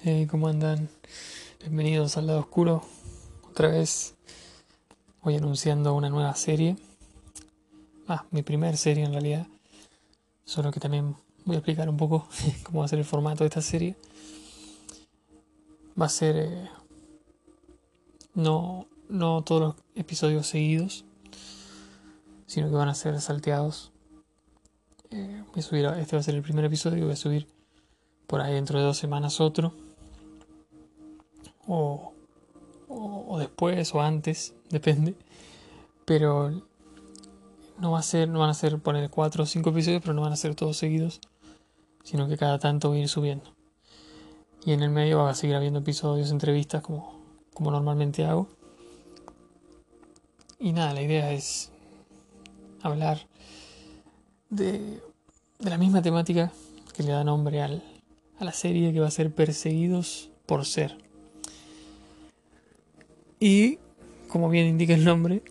Hey, ¿cómo andan? Bienvenidos al lado oscuro. Otra vez voy anunciando una nueva serie. Ah, mi primer serie en realidad. Solo que también voy a explicar un poco cómo va a ser el formato de esta serie. Va a ser eh, no, no todos los episodios seguidos, sino que van a ser salteados. Eh, voy a subir, este va a ser el primer episodio voy a subir por ahí dentro de dos semanas otro. O, o, después o antes, depende. Pero no va a ser, no van a ser poner cuatro o cinco episodios, pero no van a ser todos seguidos, sino que cada tanto voy a ir subiendo. Y en el medio va a seguir habiendo episodios, entrevistas como, como normalmente hago. Y nada, la idea es hablar de, de la misma temática que le da nombre al, a la serie que va a ser Perseguidos por Ser. Y, como bien indica el nombre,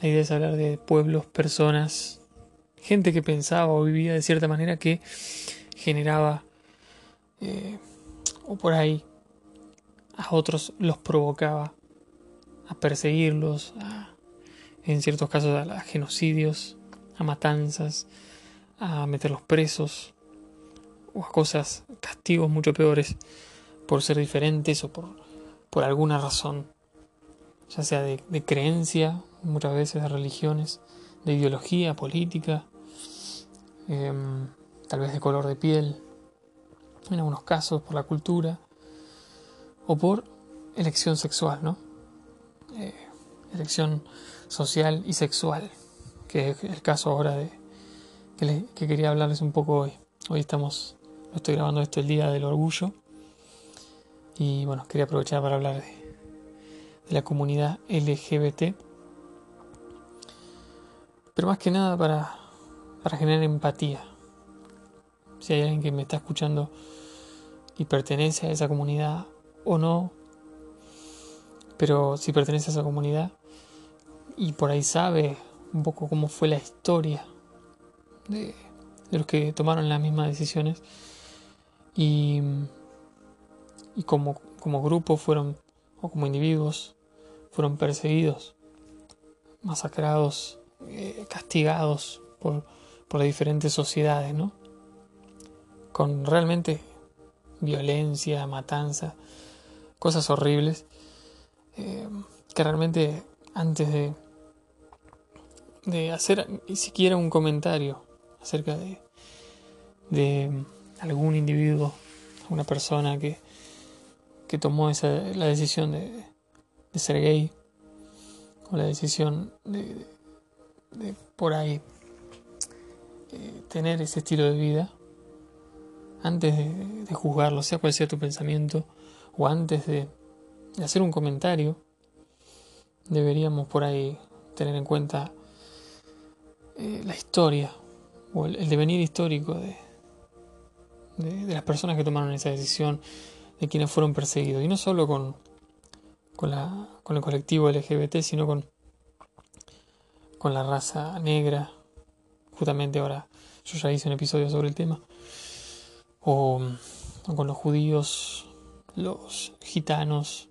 la idea es hablar de pueblos, personas, gente que pensaba o vivía de cierta manera que generaba, eh, o por ahí, a otros los provocaba a perseguirlos, en ciertos casos a genocidios, a matanzas, a meterlos presos, o a cosas, castigos mucho peores por ser diferentes o por, por alguna razón, ya sea de, creencia, muchas veces de religiones, de ideología política, em, tal vez de color de piel, en algunos casos por la cultura, o por elección sexual, ¿no? Eh, elección social y sexual, que es el caso ahora de que, que quería hablarles un poco hoy. Hoy estamos Estoy grabando esto el día del orgullo. Y bueno, quería aprovechar para hablar de, la comunidad LGBT. Pero más que nada para, para generar empatía. Si hay alguien que me está escuchando y pertenece a esa comunidad o no, pero si pertenece a esa comunidad y por ahí sabe un poco cómo fue la historia de, de los que tomaron las mismas decisiones, y, y como, como grupo fueron, o como individuos, fueron perseguidos, masacrados, eh, castigados por, por diferentes sociedades, ¿no? Con realmente violencia, matanza, cosas horribles, eh, que realmente antes de, de hacer ni siquiera un comentario acerca de, de algún individuo, una persona que, que tomó esa, la decisión de, de ser gay, o la decisión de, por ahí eh, tener ese estilo de vida, antes de, juzgarlo, sea cual sea tu pensamiento, o antes de, hacer un comentario, deberíamos por ahí tener en cuenta eh, la historia o el devenir histórico de, las personas que tomaron esa decisión, de quienes fueron perseguidos. Y no solo con, con, el colectivo LGBT, sino con, con la raza negra. Justamente ahora yo ya hice un episodio sobre el tema. O, con los judíos, los gitanos,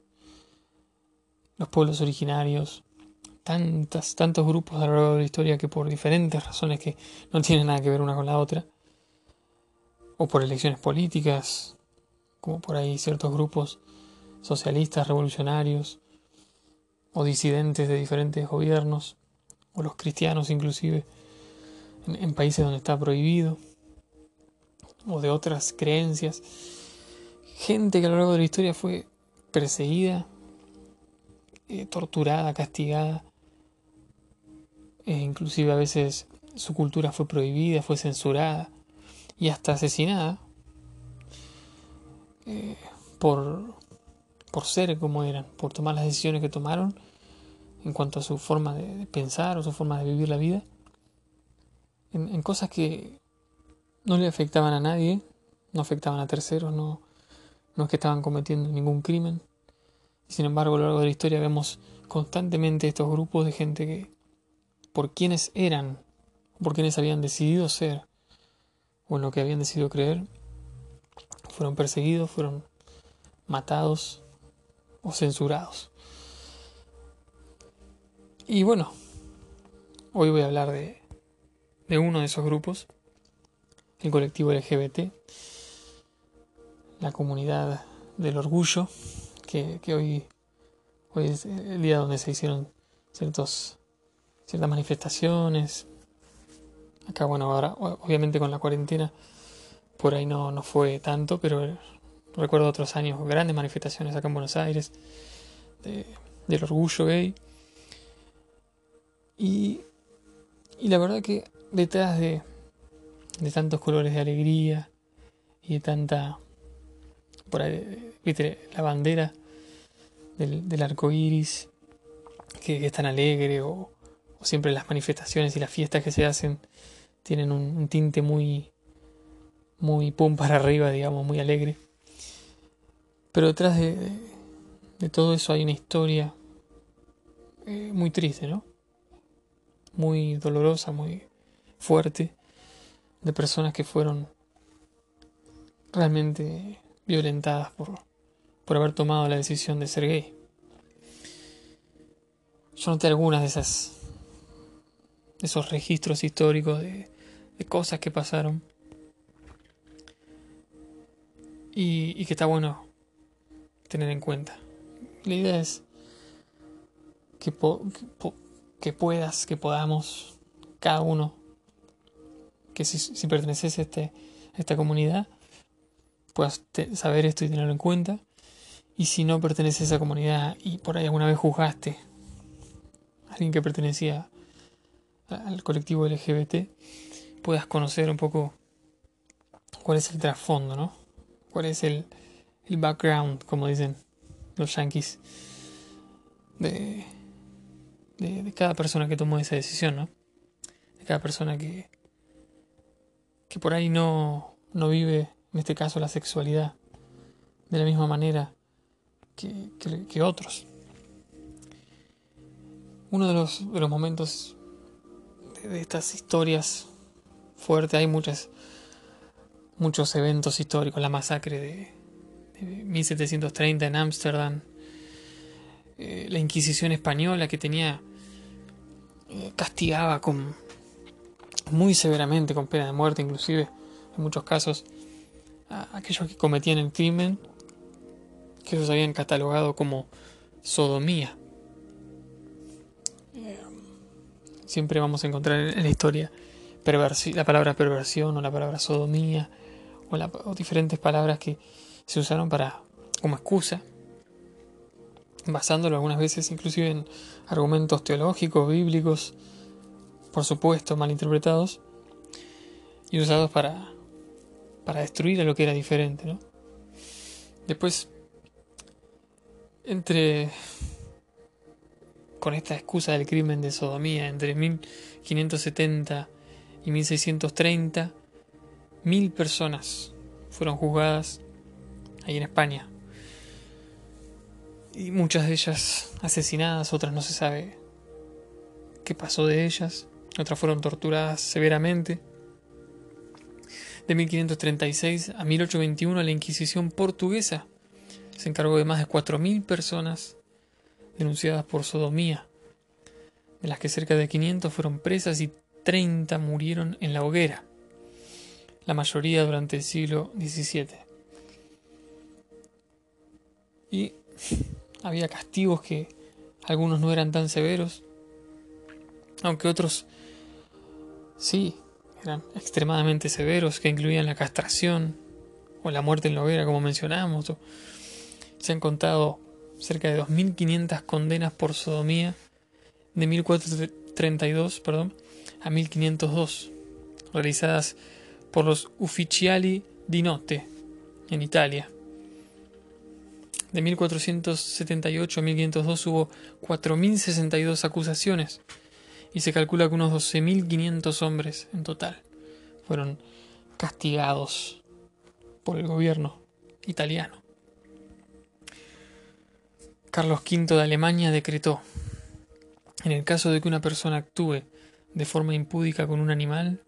los pueblos originarios, tantas, tantos grupos a lo largo de la historia que por diferentes razones que no tienen nada que ver una con la otra, o por elecciones políticas, como por ahí ciertos grupos socialistas, revolucionarios, o disidentes de diferentes gobiernos, o los cristianos inclusive, en, países donde está prohibido, o de otras creencias. Gente que a lo largo de la historia fue perseguida, eh, torturada, castigada, e inclusive a veces su cultura fue prohibida, fue censurada y hasta asesinada eh, por, por ser como eran, por tomar las decisiones que tomaron en cuanto a su forma de, pensar o su forma de vivir la vida, en, cosas que no le afectaban a nadie, no afectaban a terceros, no, no es que estaban cometiendo ningún crimen. Sin embargo, a lo largo de la historia vemos constantemente estos grupos de gente que, por quienes eran, por quienes habían decidido ser, o en lo que habían decidido creer, fueron perseguidos, fueron matados o censurados. Y bueno, hoy voy a hablar de, de uno de esos grupos, el colectivo LGBT, la comunidad del orgullo, que, hoy, hoy es el día donde se hicieron ciertos, ciertas manifestaciones. Acá, bueno, ahora obviamente con la cuarentena por ahí no, no fue tanto, pero recuerdo otros años, grandes manifestaciones acá en Buenos Aires del orgullo gay. Y, y la verdad que detrás de, de tantos colores de alegría y de tanta por ahí, viste, la bandera del, del arco iris, que, es tan alegre, o, siempre las manifestaciones y las fiestas que se hacen tienen un, tinte muy, muy pum para arriba, digamos, muy alegre. Pero detrás de, de, todo eso hay una historia eh, muy triste, ¿no? Muy dolorosa, muy fuerte, de personas que fueron realmente violentadas por, por haber tomado la decisión de ser gay. Yo noté algunas de esas esos registros históricos de, de cosas que pasaron y, que está bueno tener en cuenta. La idea es que, que, puedas, que podamos, cada uno, que si, si perteneces a, este, a esta comunidad, puedas saber esto y tenerlo en cuenta. Y si no perteneces a esa comunidad y por ahí alguna vez juzgaste a alguien que pertenecía al colectivo LGBT, puedas conocer un poco cuál es el trasfondo, ¿no? Cuál es el, el background, como dicen los yankees, de, de, de, cada persona que tomó esa decisión, ¿no? De cada persona que, que por ahí no, no vive en este caso la sexualidad, de la misma manera que, que, otros. Uno de los, de los momentos de, estas historias fuertes, hay muchas, muchos eventos históricos, la masacre de, 1730 en Ámsterdam, eh, la Inquisición española que tenía, eh, castigaba con, muy severamente con pena de muerte, inclusive en muchos casos a aquellos que cometían el crimen, que ellos habían catalogado como sodomía. Eh, siempre vamos a encontrar en la historia la palabra perversión o la palabra sodomía o, diferentes palabras que se usaron para como excusa, basándolo algunas veces inclusive en argumentos teológicos, bíblicos, por supuesto malinterpretados y usados para para destruir a lo que era diferente, ¿no? Después, entre con esta excusa del crimen de sodomía, entre 1570 y 1630, mil personas fueron juzgadas ahí en España. Y muchas de ellas asesinadas, otras no se sabe qué pasó de ellas, otras fueron torturadas severamente. De 1536 a 1821 la Inquisición portuguesa se encargó de más de 4.000 personas denunciadas por sodomía, de las que cerca de 500 fueron presas y 30 murieron en la hoguera, la mayoría durante el siglo XVII. Y había castigos que algunos no eran tan severos, aunque otros sí, eran extremadamente severos, que incluían la castración o la muerte en la hoguera, como mencionamos. Se han contado cerca de 2.500 condenas por sodomía de 1432 perdón, a 1502, realizadas por los Ufficiali di Notte en Italia. De 1478 a 1502 hubo 4.062 acusaciones y se calcula que unos 12.500 hombres en total fueron castigados por el gobierno italiano. Carlos V de Alemania decretó, en el caso de que una persona actúe de forma impúdica con un animal,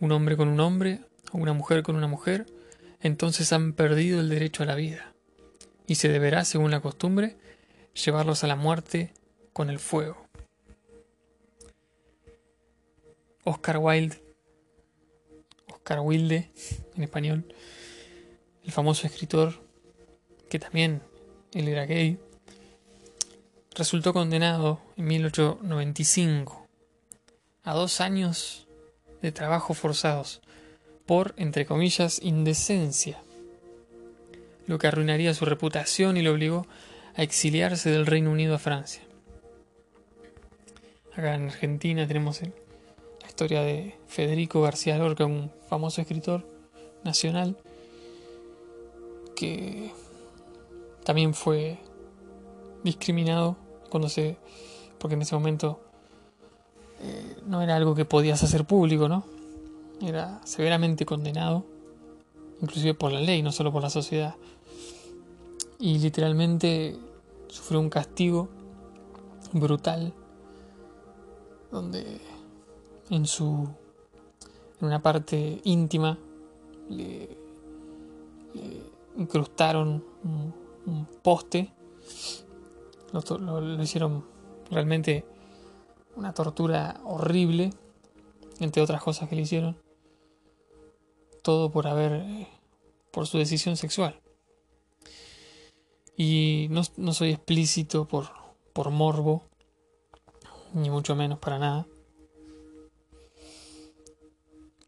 un hombre con un hombre o una mujer con una mujer, entonces han perdido el derecho a la vida. y se deberá, según la costumbre, llevarlos a la muerte con el fuego. Oscar Wilde, Oscar Wilde en español, el famoso escritor que también él era gay, resultó condenado en 1895 a dos años de trabajo forzados por, entre comillas, indecencia, lo que arruinaría su reputación y lo obligó a exiliarse del Reino Unido a Francia. Acá en Argentina tenemos la historia de Federico García Lorca, un famoso escritor nacional que también fue discriminado cuando se porque en ese momento eh, no era algo que podías hacer público, ¿no? Era severamente condenado, inclusive por la ley, no solo por la sociedad. Y literalmente sufrió un castigo brutal, donde en su en una parte íntima le, incrustaron un poste lo, hicieron realmente una tortura horrible, entre otras cosas que le hicieron. Todo por haber, eh, por su decisión sexual. Y no, no soy explícito por, por morbo, ni mucho menos para nada.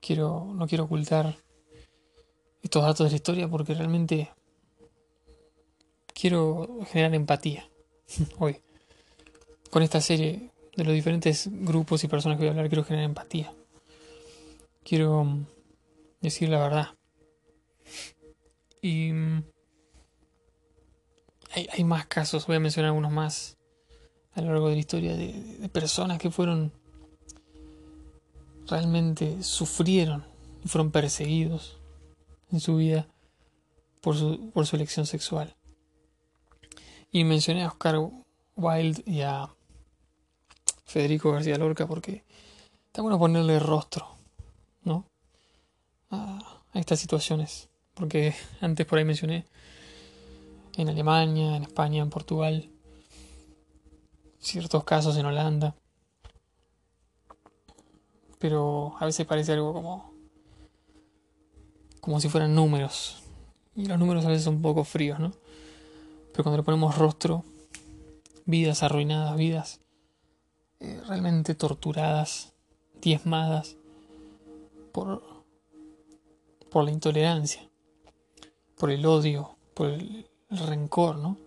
Quiero, no quiero ocultar estos datos de la historia porque realmente quiero generar empatía hoy. Con esta serie de los diferentes grupos y personas que voy a hablar, quiero generar empatía. Quiero mm, decir la verdad. Y mm, hay, más casos, voy a mencionar algunos más a lo largo de la historia de, personas que fueron realmente sufrieron y fueron perseguidos en su vida por su, por su elección sexual. Y mencioné a Oscar Wilde y a Federico García Lorca porque está bueno ponerle rostro, ¿no? A, estas situaciones. Porque antes por ahí mencioné en Alemania, en España, en Portugal, ciertos casos en Holanda. Pero a veces parece algo como como si fueran números. Y los números a veces son un poco fríos, ¿no? Pero cuando le ponemos rostro, vidas arruinadas, vidas eh, realmente torturadas, diezmadas por, por la intolerancia, por el odio, por el, el rencor, ¿no?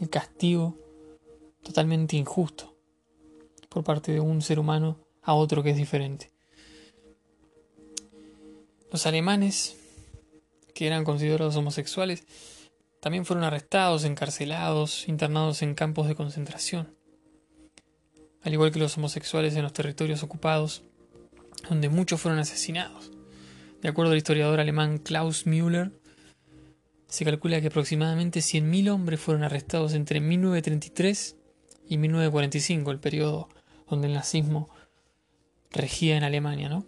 El castigo totalmente injusto por parte de un ser humano a otro que es diferente. Los alemanes, que eran considerados homosexuales, también fueron arrestados, encarcelados, internados en campos de concentración. Al igual que los homosexuales en los territorios ocupados, donde muchos fueron asesinados. De acuerdo al historiador alemán Klaus Müller, se calcula que aproximadamente 100.000 hombres fueron arrestados entre 1933 y 1945, el periodo donde el nazismo regía en Alemania, ¿no?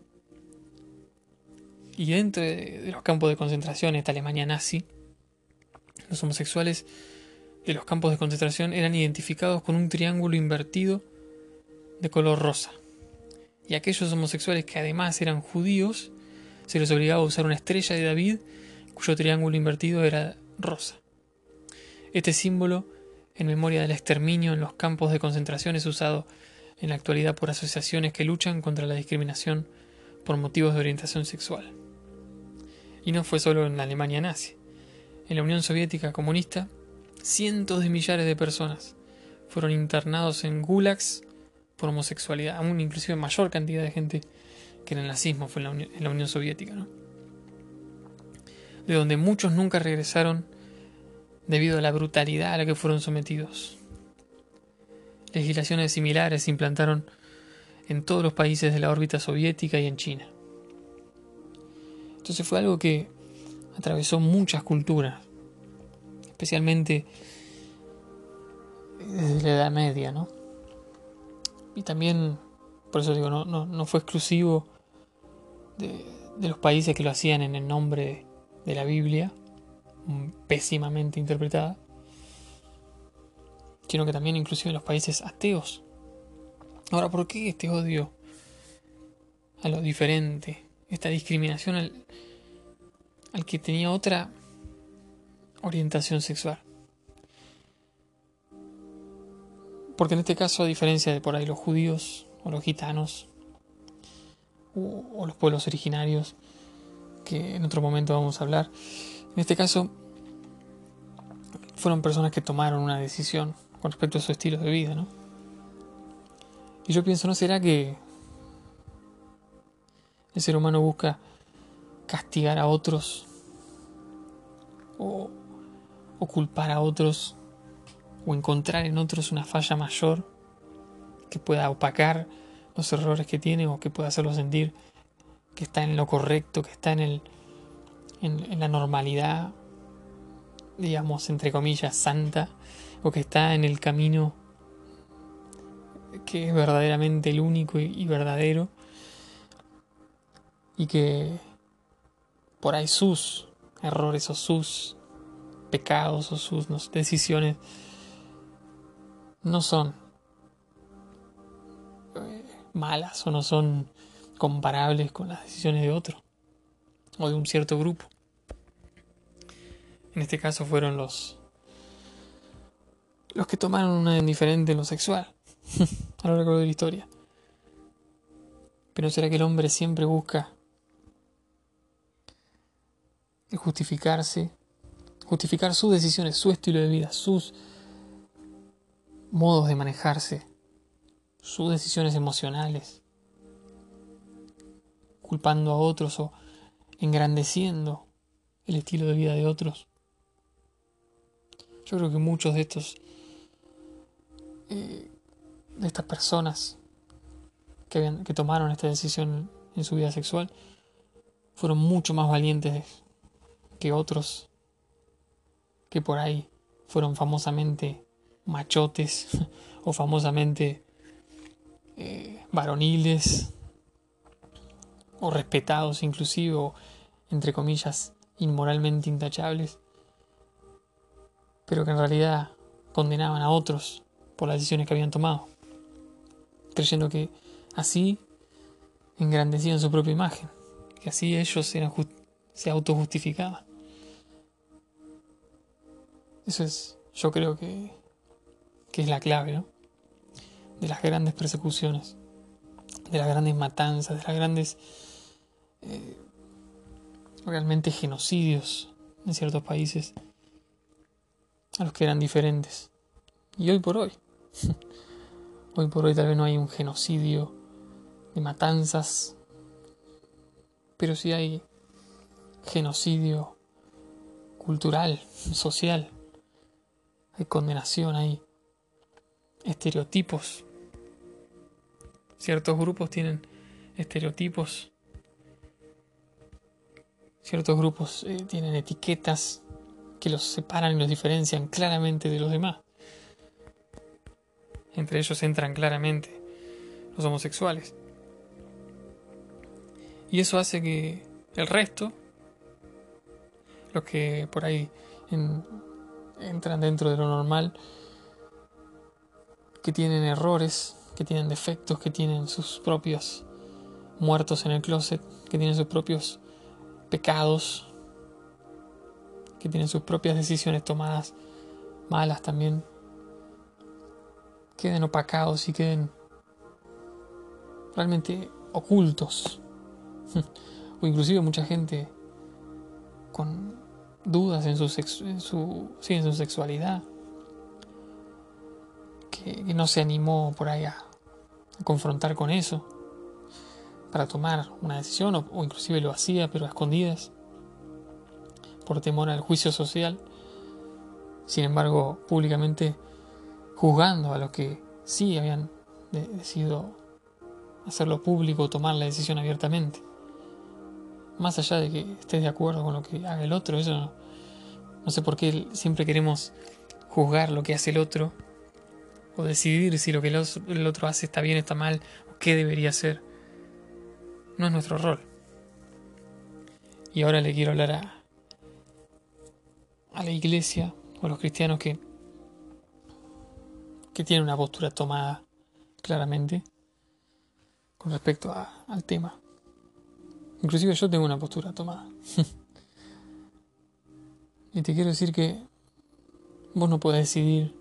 Y dentro de los campos de concentración, esta Alemania nazi, los homosexuales de los campos de concentración eran identificados con un triángulo invertido de color rosa. Y aquellos homosexuales que además eran judíos, se les obligaba a usar una estrella de David cuyo triángulo invertido era rosa. Este símbolo, en memoria del exterminio en los campos de concentración, es usado en la actualidad por asociaciones que luchan contra la discriminación por motivos de orientación sexual. Y no fue solo en la Alemania nazi en la Unión Soviética comunista, cientos de millares de personas fueron internados en gulags por homosexualidad, aún inclusive mayor cantidad de gente que en el nazismo fue en la, Unión, Soviética, ¿no? de donde muchos nunca regresaron debido a la brutalidad a la que fueron sometidos. Legislaciones similares se implantaron en todos los países de la órbita soviética y en China. Entonces fue algo que atravesó muchas culturas, especialmente desde la Edad Media, ¿no? Y también, por eso digo, no, no, fue exclusivo de, de, los países que lo hacían en el nombre de la Biblia, pésimamente interpretada, sino que también inclusive en los países ateos. Ahora, ¿por qué este odio a lo diferente? Esta discriminación al, al que tenía otra orientación sexual. Porque en este caso, a diferencia de por ahí los judíos o los gitanos o, los pueblos originarios, que en otro momento vamos a hablar, en este caso fueron personas que tomaron una decisión con respecto a su estilo de vida, ¿no? Y yo pienso, ¿no será que el ser humano busca castigar a otros o, o culpar a otros o encontrar en otros una falla mayor que pueda opacar los errores que tiene o que pueda hacerlo sentir que está en lo correcto, que está en, el, en, la normalidad, digamos, entre comillas, santa, o que está en el camino que es verdaderamente el único y, verdadero, y que por ahí sus errores o sus pecados o sus decisiones no son eh, malas o no son comparables con las decisiones de otro o de un cierto grupo. En este caso fueron los los que tomaron una diferente en lo sexual a lo largo de la historia. Pero será que el hombre siempre busca justificarse, justificar sus decisiones, su estilo de vida, sus modos de manejarse, sus decisiones emocionales, culpando a otros o engrandeciendo el estilo de vida de otros. Yo creo que muchos de estos, eh, de estas personas que, que tomaron esta decisión en su vida sexual, fueron mucho más valientes que otros que por ahí fueron famosamente machotes o famosamente eh, varoniles o respetados inclusive o entre comillas inmoralmente intachables pero que en realidad condenaban a otros por las decisiones que habían tomado creyendo que así engrandecían su propia imagen que así ellos se autojustificaban. Eso es yo creo que que es la clave, ¿no? De las grandes persecuciones, de las grandes matanzas, de las grandes eh, realmente genocidios en ciertos países a los que eran diferentes. Y hoy por hoy, hoy por hoy tal vez no hay un genocidio de matanzas, pero sí hay genocidio cultural, social, hay condenación ahí estereotipos. Ciertos grupos tienen estereotipos. Ciertos grupos eh, tienen etiquetas que los separan y los diferencian claramente de los demás. Entre ellos entran claramente los homosexuales. Y eso hace que el resto, los que por ahí entran dentro de lo normal, que tienen errores, que tienen defectos, que tienen sus propios muertos en el closet, que tienen sus propios pecados, que tienen sus propias decisiones tomadas malas también, queden opacados y queden realmente ocultos. o inclusive mucha gente con dudas en su, en su, en su sexualidad que, no se animó por ahí a, confrontar con eso para tomar una decisión o, inclusive lo hacía pero a escondidas por temor al juicio social. Sin embargo públicamente juzgando a los que sí habían decidido hacerlo público tomar la decisión abiertamente. Más allá de que estés de acuerdo con lo que haga el otro eso no sé por qué siempre queremos juzgar lo que hace el otro o decidir si lo que el otro hace está bien, está mal, o qué debería hacer. No es nuestro rol. Y ahora le quiero hablar a, a la iglesia o a los cristianos que que tiene una postura tomada claramente con respecto al tema. Inclusive yo tengo una postura tomada. y te quiero decir que vos no podés decidir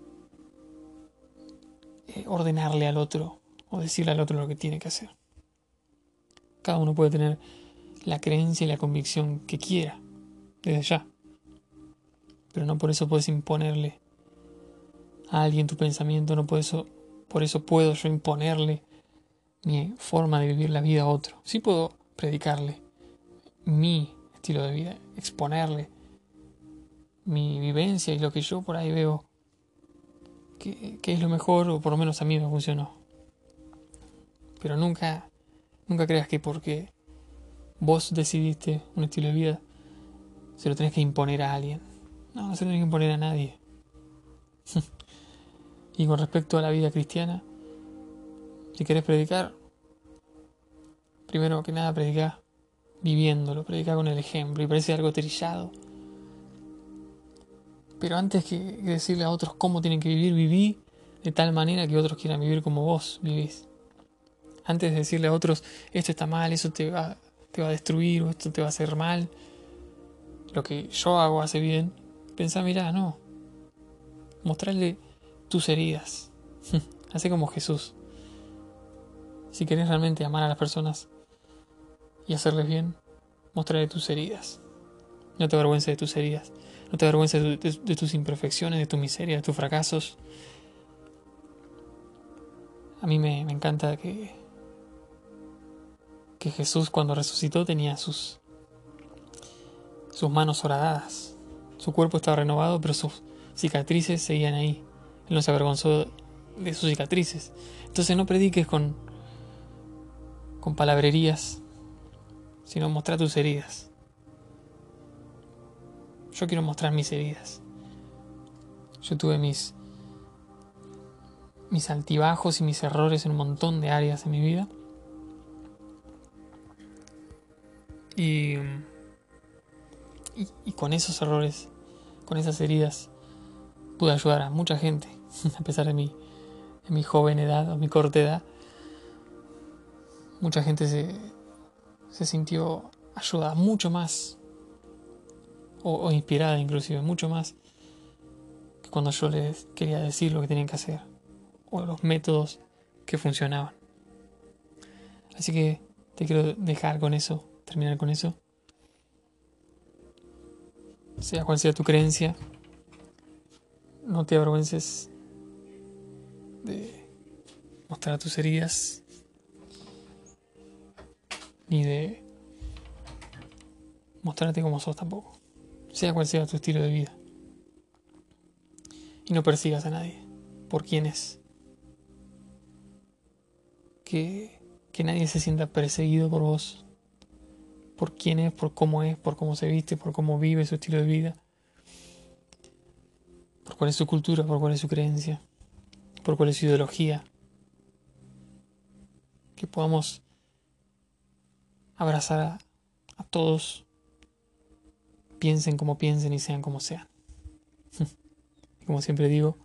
ordenarle al otro o decirle al otro lo que tiene que hacer. Cada uno puede tener la creencia y la convicción que quiera, desde ya. Pero no por eso puedes imponerle a alguien tu pensamiento, no por eso, por eso puedo yo imponerle mi forma de vivir la vida a otro. Sí puedo predicarle mi estilo de vida, exponerle mi vivencia y lo que yo por ahí veo que, es lo mejor o por lo menos a mí me funcionó. Pero nunca, nunca creas que porque vos decidiste un estilo de vida se lo tenés que imponer a alguien. No, no se lo tenés que imponer a nadie. y con respecto a la vida cristiana, si querés predicar, primero que nada predicar viviéndolo, predicar con el ejemplo, y parece algo trillado. Pero antes que decirle a otros cómo tienen que vivir, viví de tal manera que otros quieran vivir como vos vivís. Antes de decirle a otros, esto está mal, eso te va, te va a destruir o esto te va a hacer mal, lo que yo hago hace bien, pensá, mirá, no. Mostrarle tus heridas. Así como Jesús. Si querés realmente amar a las personas y hacerles bien, mostrarle tus heridas. No te avergüences de tus heridas. No te avergüences de, tus imperfecciones, de tu miseria, de tus fracasos. A mí me, encanta que, que Jesús cuando resucitó tenía sus, sus manos horadadas. Su cuerpo estaba renovado, pero sus cicatrices seguían ahí. Él no se avergonzó de sus cicatrices. Entonces no prediques con, con palabrerías, sino mostrar tus heridas. Yo quiero mostrar mis heridas. Yo tuve mis mis altibajos y mis errores en un montón de áreas en mi vida. Y, y, con esos errores, con esas heridas, pude ayudar a mucha gente, a pesar de mi, de mi joven edad o mi corta edad mucha gente se, se sintió ayudada mucho más, o, inspirada inclusive, mucho más que cuando yo les quería decir lo que tenían que hacer, o los métodos que funcionaban. Así que te quiero dejar con eso, terminar con eso. Sea cual sea tu creencia, no te avergüences de mostrar tus heridas ni de mostrarte como sos tampoco, sea cual sea tu estilo de vida. Y no persigas a nadie por quién es. Que, que nadie se sienta perseguido por vos, por quién es, por cómo es, por cómo se viste, por cómo vive su estilo de vida, por cuál es su cultura, por cuál es su creencia, por cuál es su ideología. Que podamos abrazar a, a todos, piensen como piensen y sean como sean. como siempre digo,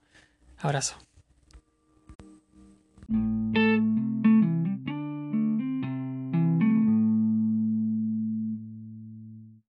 abrazo.